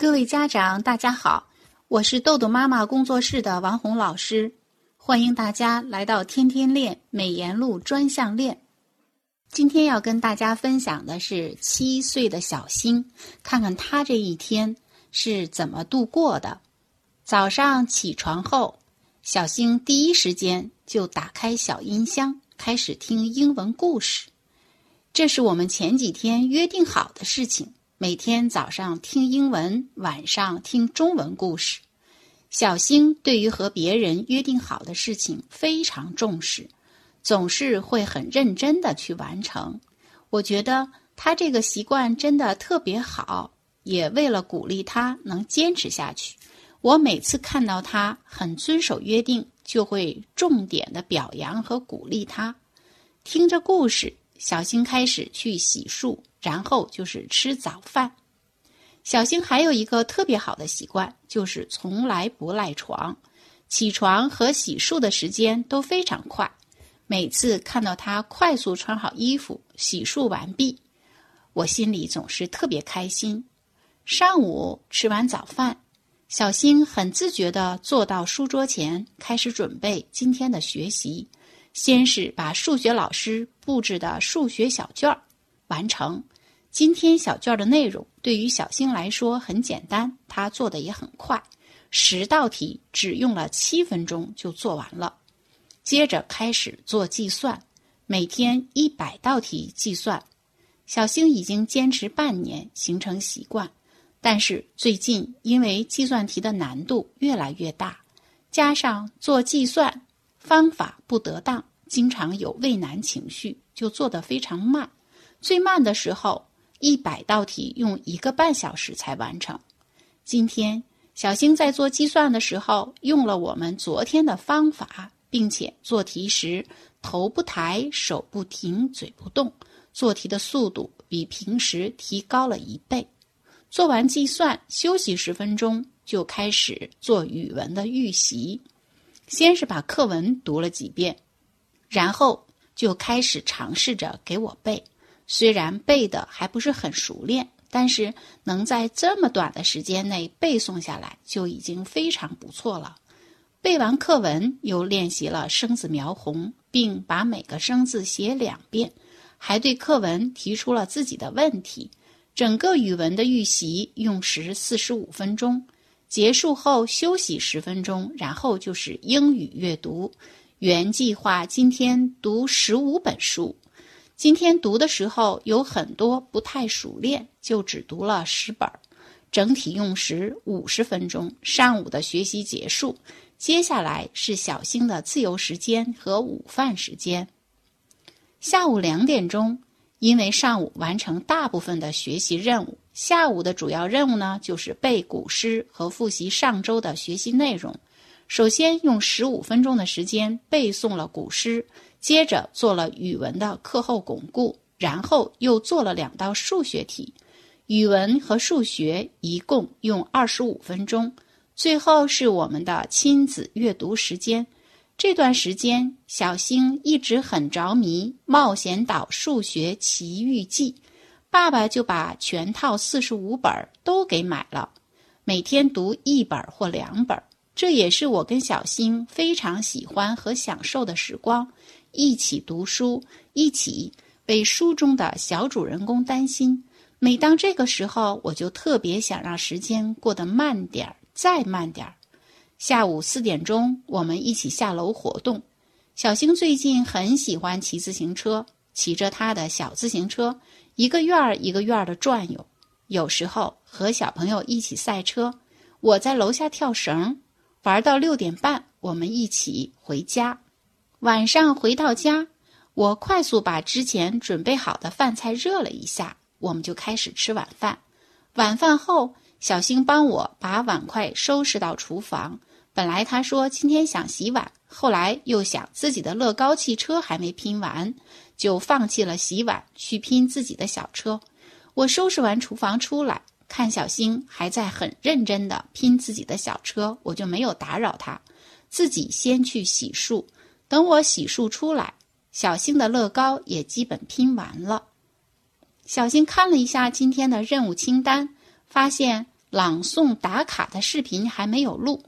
各位家长，大家好，我是豆豆妈妈工作室的王红老师，欢迎大家来到天天练美颜录专项练。今天要跟大家分享的是七岁的小新，看看他这一天是怎么度过的。早上起床后，小新第一时间就打开小音箱，开始听英文故事。这是我们前几天约定好的事情。每天早上听英文，晚上听中文故事。小星对于和别人约定好的事情非常重视，总是会很认真的去完成。我觉得他这个习惯真的特别好，也为了鼓励他能坚持下去，我每次看到他很遵守约定，就会重点的表扬和鼓励他。听着故事，小星开始去洗漱。然后就是吃早饭。小星还有一个特别好的习惯，就是从来不赖床，起床和洗漱的时间都非常快。每次看到他快速穿好衣服、洗漱完毕，我心里总是特别开心。上午吃完早饭，小星很自觉地坐到书桌前，开始准备今天的学习。先是把数学老师布置的数学小卷儿完成。今天小卷的内容对于小星来说很简单，他做的也很快，十道题只用了七分钟就做完了。接着开始做计算，每天一百道题计算。小星已经坚持半年，形成习惯。但是最近因为计算题的难度越来越大，加上做计算方法不得当，经常有畏难情绪，就做得非常慢。最慢的时候。一百道题用一个半小时才完成。今天小星在做计算的时候用了我们昨天的方法，并且做题时头不抬、手不停、嘴不动，做题的速度比平时提高了一倍。做完计算，休息十分钟，就开始做语文的预习。先是把课文读了几遍，然后就开始尝试着给我背。虽然背的还不是很熟练，但是能在这么短的时间内背诵下来就已经非常不错了。背完课文，又练习了生字描红，并把每个生字写两遍，还对课文提出了自己的问题。整个语文的预习用时四十五分钟，结束后休息十分钟，然后就是英语阅读。原计划今天读十五本书。今天读的时候有很多不太熟练，就只读了十本，整体用时五十分钟。上午的学习结束，接下来是小星的自由时间和午饭时间。下午两点钟，因为上午完成大部分的学习任务，下午的主要任务呢就是背古诗和复习上周的学习内容。首先用十五分钟的时间背诵了古诗。接着做了语文的课后巩固，然后又做了两道数学题，语文和数学一共用二十五分钟。最后是我们的亲子阅读时间，这段时间小星一直很着迷《冒险岛数学奇遇记》，爸爸就把全套四十五本都给买了，每天读一本或两本，这也是我跟小星非常喜欢和享受的时光。一起读书，一起为书中的小主人公担心。每当这个时候，我就特别想让时间过得慢点儿，再慢点儿。下午四点钟，我们一起下楼活动。小星最近很喜欢骑自行车，骑着他的小自行车，一个院儿一个院儿的转悠。有时候和小朋友一起赛车，我在楼下跳绳，玩到六点半，我们一起回家。晚上回到家，我快速把之前准备好的饭菜热了一下，我们就开始吃晚饭。晚饭后，小星帮我把碗筷收拾到厨房。本来他说今天想洗碗，后来又想自己的乐高汽车还没拼完，就放弃了洗碗，去拼自己的小车。我收拾完厨房出来，看小星还在很认真的拼自己的小车，我就没有打扰他，自己先去洗漱。等我洗漱出来，小星的乐高也基本拼完了。小星看了一下今天的任务清单，发现朗诵打卡的视频还没有录。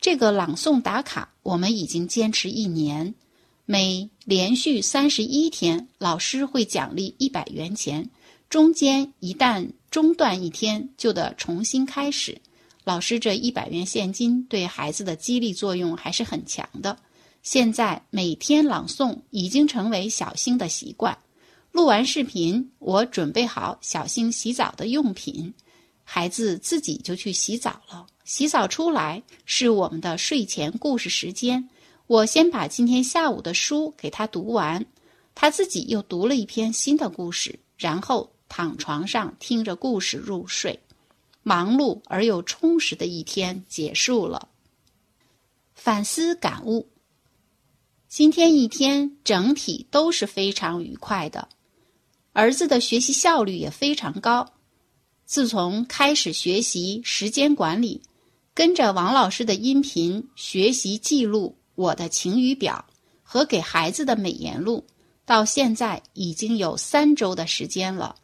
这个朗诵打卡我们已经坚持一年，每连续三十一天，老师会奖励一百元钱。中间一旦中断一天，就得重新开始。老师这一百元现金对孩子的激励作用还是很强的。现在每天朗诵已经成为小星的习惯。录完视频，我准备好小星洗澡的用品，孩子自己就去洗澡了。洗澡出来是我们的睡前故事时间，我先把今天下午的书给他读完，他自己又读了一篇新的故事，然后躺床上听着故事入睡。忙碌而又充实的一天结束了。反思感悟：今天一天整体都是非常愉快的。儿子的学习效率也非常高。自从开始学习时间管理，跟着王老师的音频学习记录我的晴雨表和给孩子的美言录，到现在已经有三周的时间了。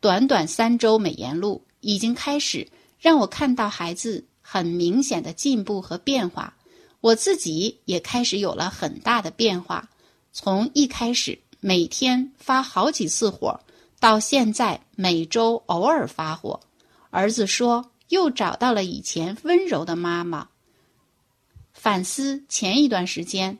短短三周美言录已经开始让我看到孩子很明显的进步和变化，我自己也开始有了很大的变化。从一开始。每天发好几次火，到现在每周偶尔发火。儿子说又找到了以前温柔的妈妈。反思前一段时间，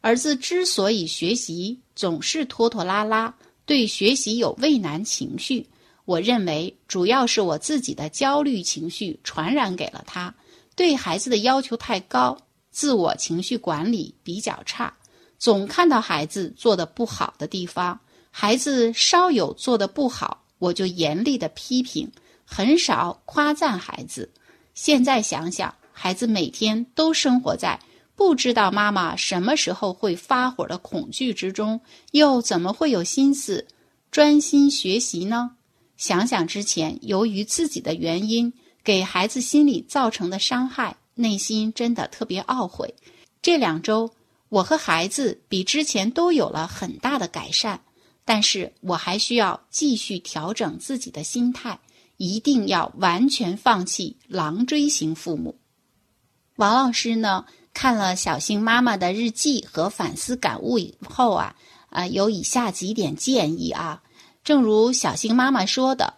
儿子之所以学习总是拖拖拉拉，对学习有畏难情绪，我认为主要是我自己的焦虑情绪传染给了他，对孩子的要求太高，自我情绪管理比较差。总看到孩子做的不好的地方，孩子稍有做的不好，我就严厉的批评，很少夸赞孩子。现在想想，孩子每天都生活在不知道妈妈什么时候会发火的恐惧之中，又怎么会有心思专心学习呢？想想之前由于自己的原因给孩子心理造成的伤害，内心真的特别懊悔。这两周。我和孩子比之前都有了很大的改善，但是我还需要继续调整自己的心态，一定要完全放弃狼追型父母。王老师呢，看了小星妈妈的日记和反思感悟以后啊，啊，有以下几点建议啊。正如小星妈妈说的，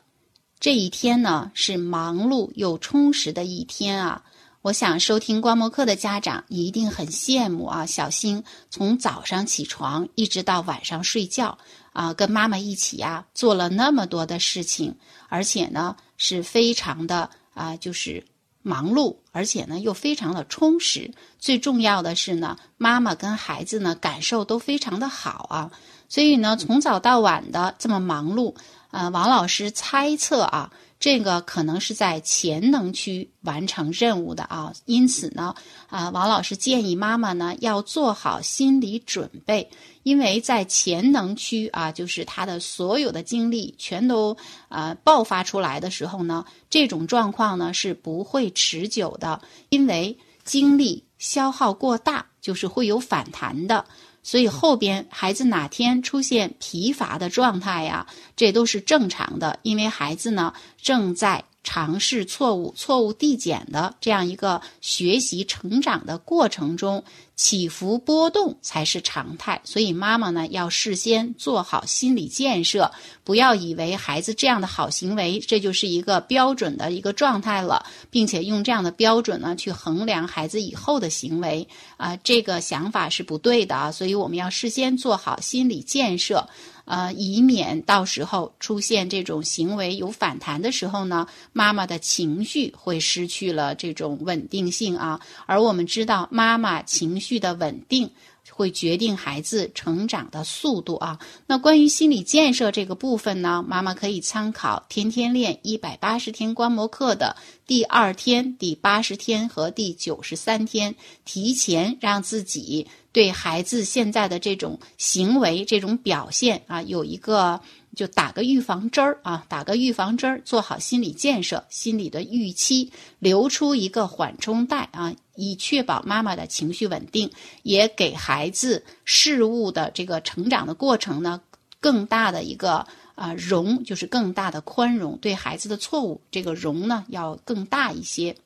这一天呢是忙碌又充实的一天啊。我想收听观摩课的家长一定很羡慕啊，小星从早上起床一直到晚上睡觉啊，跟妈妈一起呀做了那么多的事情，而且呢是非常的啊，就是忙碌，而且呢又非常的充实。最重要的是呢，妈妈跟孩子呢感受都非常的好啊，所以呢从早到晚的这么忙碌，呃，王老师猜测啊。这个可能是在潜能区完成任务的啊，因此呢，啊，王老师建议妈妈呢要做好心理准备，因为在潜能区啊，就是他的所有的精力全都啊爆发出来的时候呢，这种状况呢是不会持久的，因为精力消耗过大就是会有反弹的。所以后边孩子哪天出现疲乏的状态呀，这都是正常的，因为孩子呢正在。尝试错误、错误递减的这样一个学习成长的过程中，起伏波动才是常态。所以妈妈呢要事先做好心理建设，不要以为孩子这样的好行为，这就是一个标准的一个状态了，并且用这样的标准呢去衡量孩子以后的行为啊，这个想法是不对的啊。所以我们要事先做好心理建设。呃，以免到时候出现这种行为有反弹的时候呢，妈妈的情绪会失去了这种稳定性啊。而我们知道，妈妈情绪的稳定会决定孩子成长的速度啊。那关于心理建设这个部分呢，妈妈可以参考《天天练一百八十天观摩课》的第二天、第八十天和第九十三天，提前让自己。对孩子现在的这种行为、这种表现啊，有一个就打个预防针儿啊，打个预防针儿，做好心理建设、心理的预期，留出一个缓冲带啊，以确保妈妈的情绪稳定，也给孩子事物的这个成长的过程呢更大的一个啊容，就是更大的宽容，对孩子的错误这个容呢要更大一些。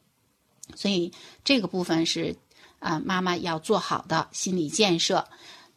所以这个部分是啊妈妈要做好的心理建设。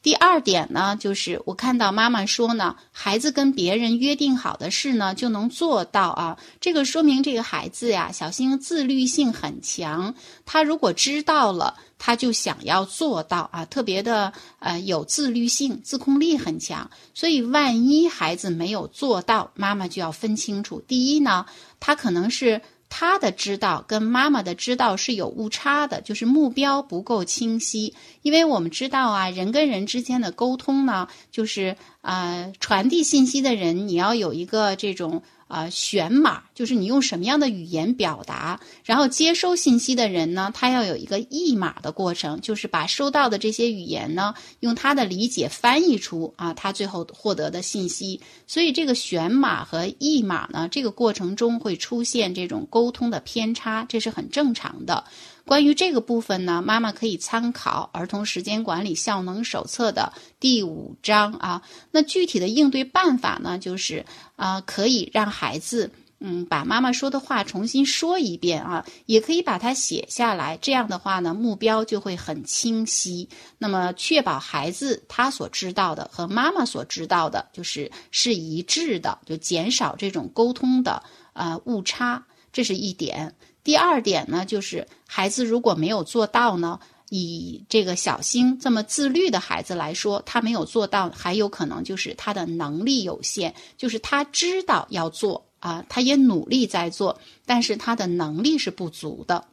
第二点呢，就是我看到妈妈说呢，孩子跟别人约定好的事呢，就能做到啊。这个说明这个孩子呀，小新自律性很强。他如果知道了，他就想要做到啊，特别的呃有自律性，自控力很强。所以万一孩子没有做到，妈妈就要分清楚。第一呢，他可能是。他的知道跟妈妈的知道是有误差的，就是目标不够清晰。因为我们知道啊，人跟人之间的沟通呢，就是呃，传递信息的人你要有一个这种。啊，选码就是你用什么样的语言表达，然后接收信息的人呢，他要有一个译码的过程，就是把收到的这些语言呢，用他的理解翻译出啊，他最后获得的信息。所以这个选码和译码呢，这个过程中会出现这种沟通的偏差，这是很正常的。关于这个部分呢，妈妈可以参考《儿童时间管理效能手册》的第五章啊。那具体的应对办法呢，就是啊，可以让孩子嗯把妈妈说的话重新说一遍啊，也可以把它写下来。这样的话呢，目标就会很清晰。那么确保孩子他所知道的和妈妈所知道的，就是是一致的，就减少这种沟通的呃误差，这是一点。第二点呢，就是孩子如果没有做到呢，以这个小星这么自律的孩子来说，他没有做到，还有可能就是他的能力有限，就是他知道要做啊，他也努力在做，但是他的能力是不足的。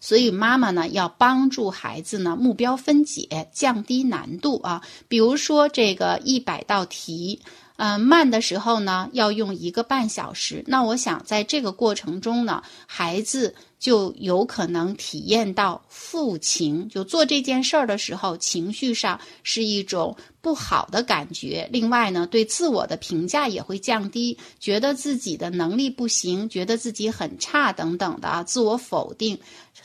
所以妈妈呢要帮助孩子呢目标分解，降低难度啊，比如说这个一百道题。嗯，慢的时候呢，要用一个半小时。那我想，在这个过程中呢，孩子就有可能体验到负情，就做这件事儿的时候，情绪上是一种不好的感觉。另外呢，对自我的评价也会降低，觉得自己的能力不行，觉得自己很差等等的啊，自我否定。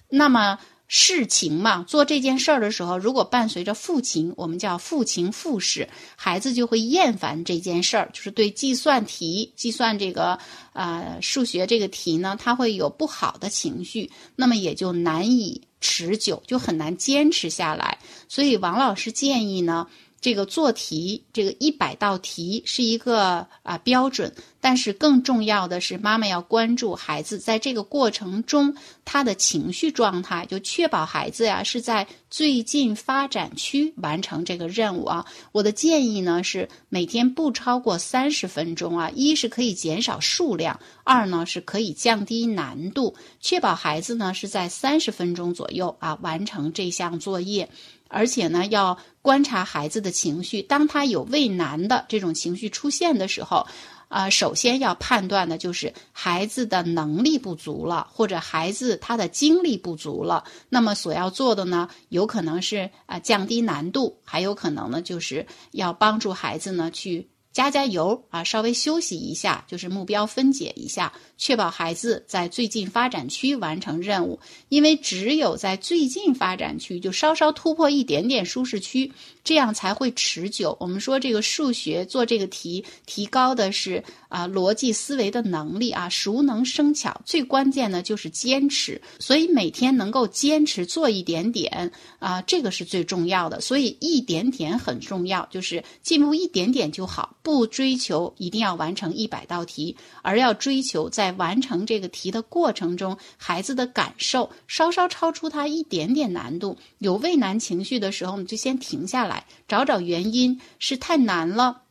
那么。事情嘛，做这件事儿的时候，如果伴随着负情，我们叫负情负事，孩子就会厌烦这件事儿，就是对计算题、计算这个呃数学这个题呢，他会有不好的情绪，那么也就难以持久，就很难坚持下来。所以王老师建议呢。这个做题，这个一百道题是一个啊标准，但是更重要的是，妈妈要关注孩子在这个过程中他的情绪状态，就确保孩子呀是在最近发展区完成这个任务啊。我的建议呢是每天不超过三十分钟啊，一是可以减少数量，二呢是可以降低难度，确保孩子呢是在三十分钟左右啊完成这项作业。而且呢，要观察孩子的情绪。当他有畏难的这种情绪出现的时候，啊，首先要判断的就是孩子的能力不足了，或者孩子他的精力不足了。那么所要做的呢，有可能是啊降低难度，还有可能呢就是要帮助孩子呢去。加加油啊，稍微休息一下，就是目标分解一下，确保孩子在最近发展区完成任务。因为只有在最近发展区，就稍稍突破一点点舒适区，这样才会持久。我们说这个数学做这个题，提高的是啊逻辑思维的能力啊，熟能生巧。最关键的就是坚持，所以每天能够坚持做一点点啊，这个是最重要的。所以一点点很重要，就是进步一点点就好。不追求一定要完成一百道题，而要追求在完成这个题的过程中，孩子的感受稍稍超出他一点点难度，有畏难情绪的时候，你就先停下来，找找原因，是太难了，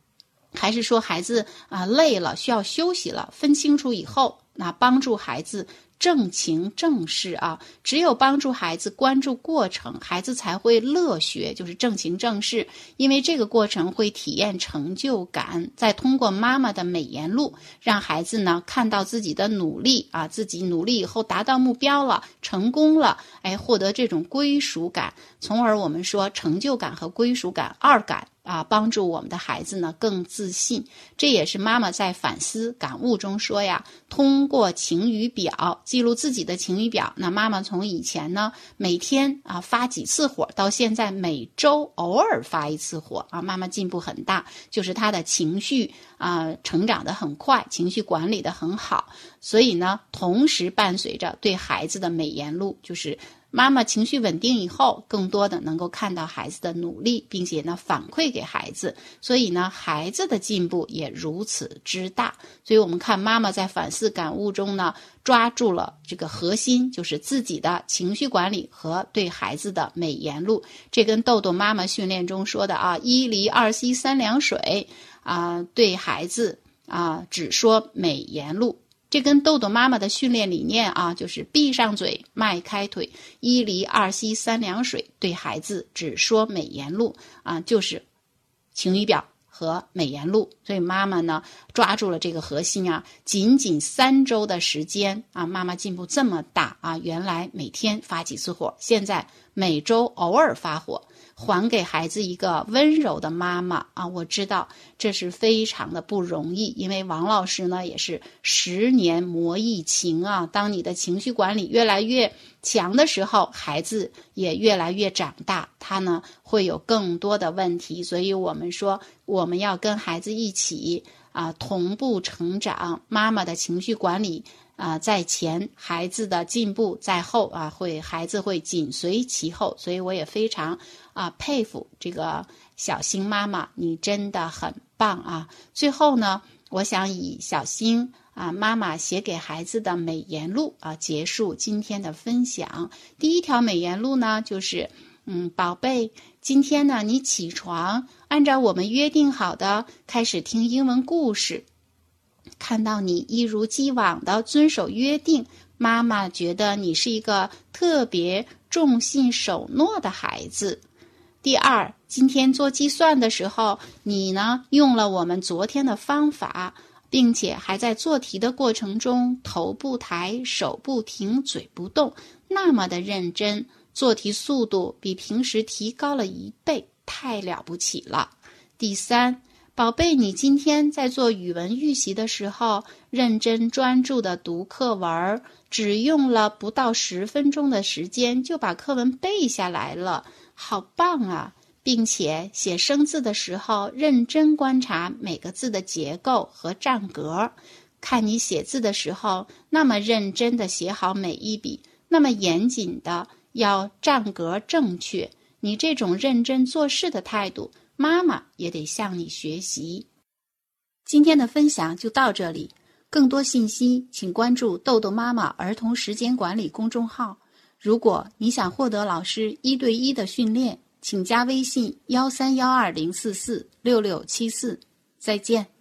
还是说孩子啊累了需要休息了？分清楚以后，那帮助孩子。正情正事啊，只有帮助孩子关注过程，孩子才会乐学，就是正情正事。因为这个过程会体验成就感，再通过妈妈的美言录，让孩子呢看到自己的努力啊，自己努力以后达到目标了，成功了，哎，获得这种归属感，从而我们说成就感和归属感二感。啊，帮助我们的孩子呢更自信，这也是妈妈在反思感悟中说呀：通过晴雨表记录自己的晴雨表。那妈妈从以前呢每天啊发几次火，到现在每周偶尔发一次火啊，妈妈进步很大，就是她的情绪啊成长的很快，情绪管理的很好。所以呢，同时伴随着对孩子的美言录，就是。妈妈情绪稳定以后，更多的能够看到孩子的努力，并且呢反馈给孩子，所以呢孩子的进步也如此之大。所以我们看妈妈在反思感悟中呢，抓住了这个核心，就是自己的情绪管理和对孩子的美颜路。这跟豆豆妈妈训练中说的啊，一离二吸三凉水啊，对孩子啊只说美颜路。这跟豆豆妈妈的训练理念啊，就是闭上嘴，迈开腿，一离二吸三凉水，对孩子只说美颜录啊，就是晴雨表和美颜录。所以妈妈呢抓住了这个核心啊，仅仅三周的时间啊，妈妈进步这么大啊！原来每天发几次火，现在每周偶尔发火。还给孩子一个温柔的妈妈啊！我知道这是非常的不容易，因为王老师呢也是十年磨一情啊。当你的情绪管理越来越强的时候，孩子也越来越长大，他呢会有更多的问题。所以我们说，我们要跟孩子一起啊同步成长。妈妈的情绪管理。啊，在前，孩子的进步在后啊，会孩子会紧随其后，所以我也非常啊佩服这个小星妈妈，你真的很棒啊！最后呢，我想以小星啊妈妈写给孩子的美言录啊结束今天的分享。第一条美言录呢，就是嗯，宝贝，今天呢你起床，按照我们约定好的开始听英文故事。看到你一如既往的遵守约定，妈妈觉得你是一个特别重信守诺的孩子。第二，今天做计算的时候，你呢用了我们昨天的方法，并且还在做题的过程中头不抬、手不停、嘴不动，那么的认真，做题速度比平时提高了一倍，太了不起了。第三。宝贝，你今天在做语文预习的时候，认真专注的读课文，只用了不到十分钟的时间就把课文背下来了，好棒啊！并且写生字的时候，认真观察每个字的结构和占格。看你写字的时候，那么认真的写好每一笔，那么严谨的要占格正确，你这种认真做事的态度。妈妈也得向你学习。今天的分享就到这里，更多信息请关注“豆豆妈妈儿童时间管理”公众号。如果你想获得老师一对一的训练，请加微信：幺三幺二零四四六六七四。再见。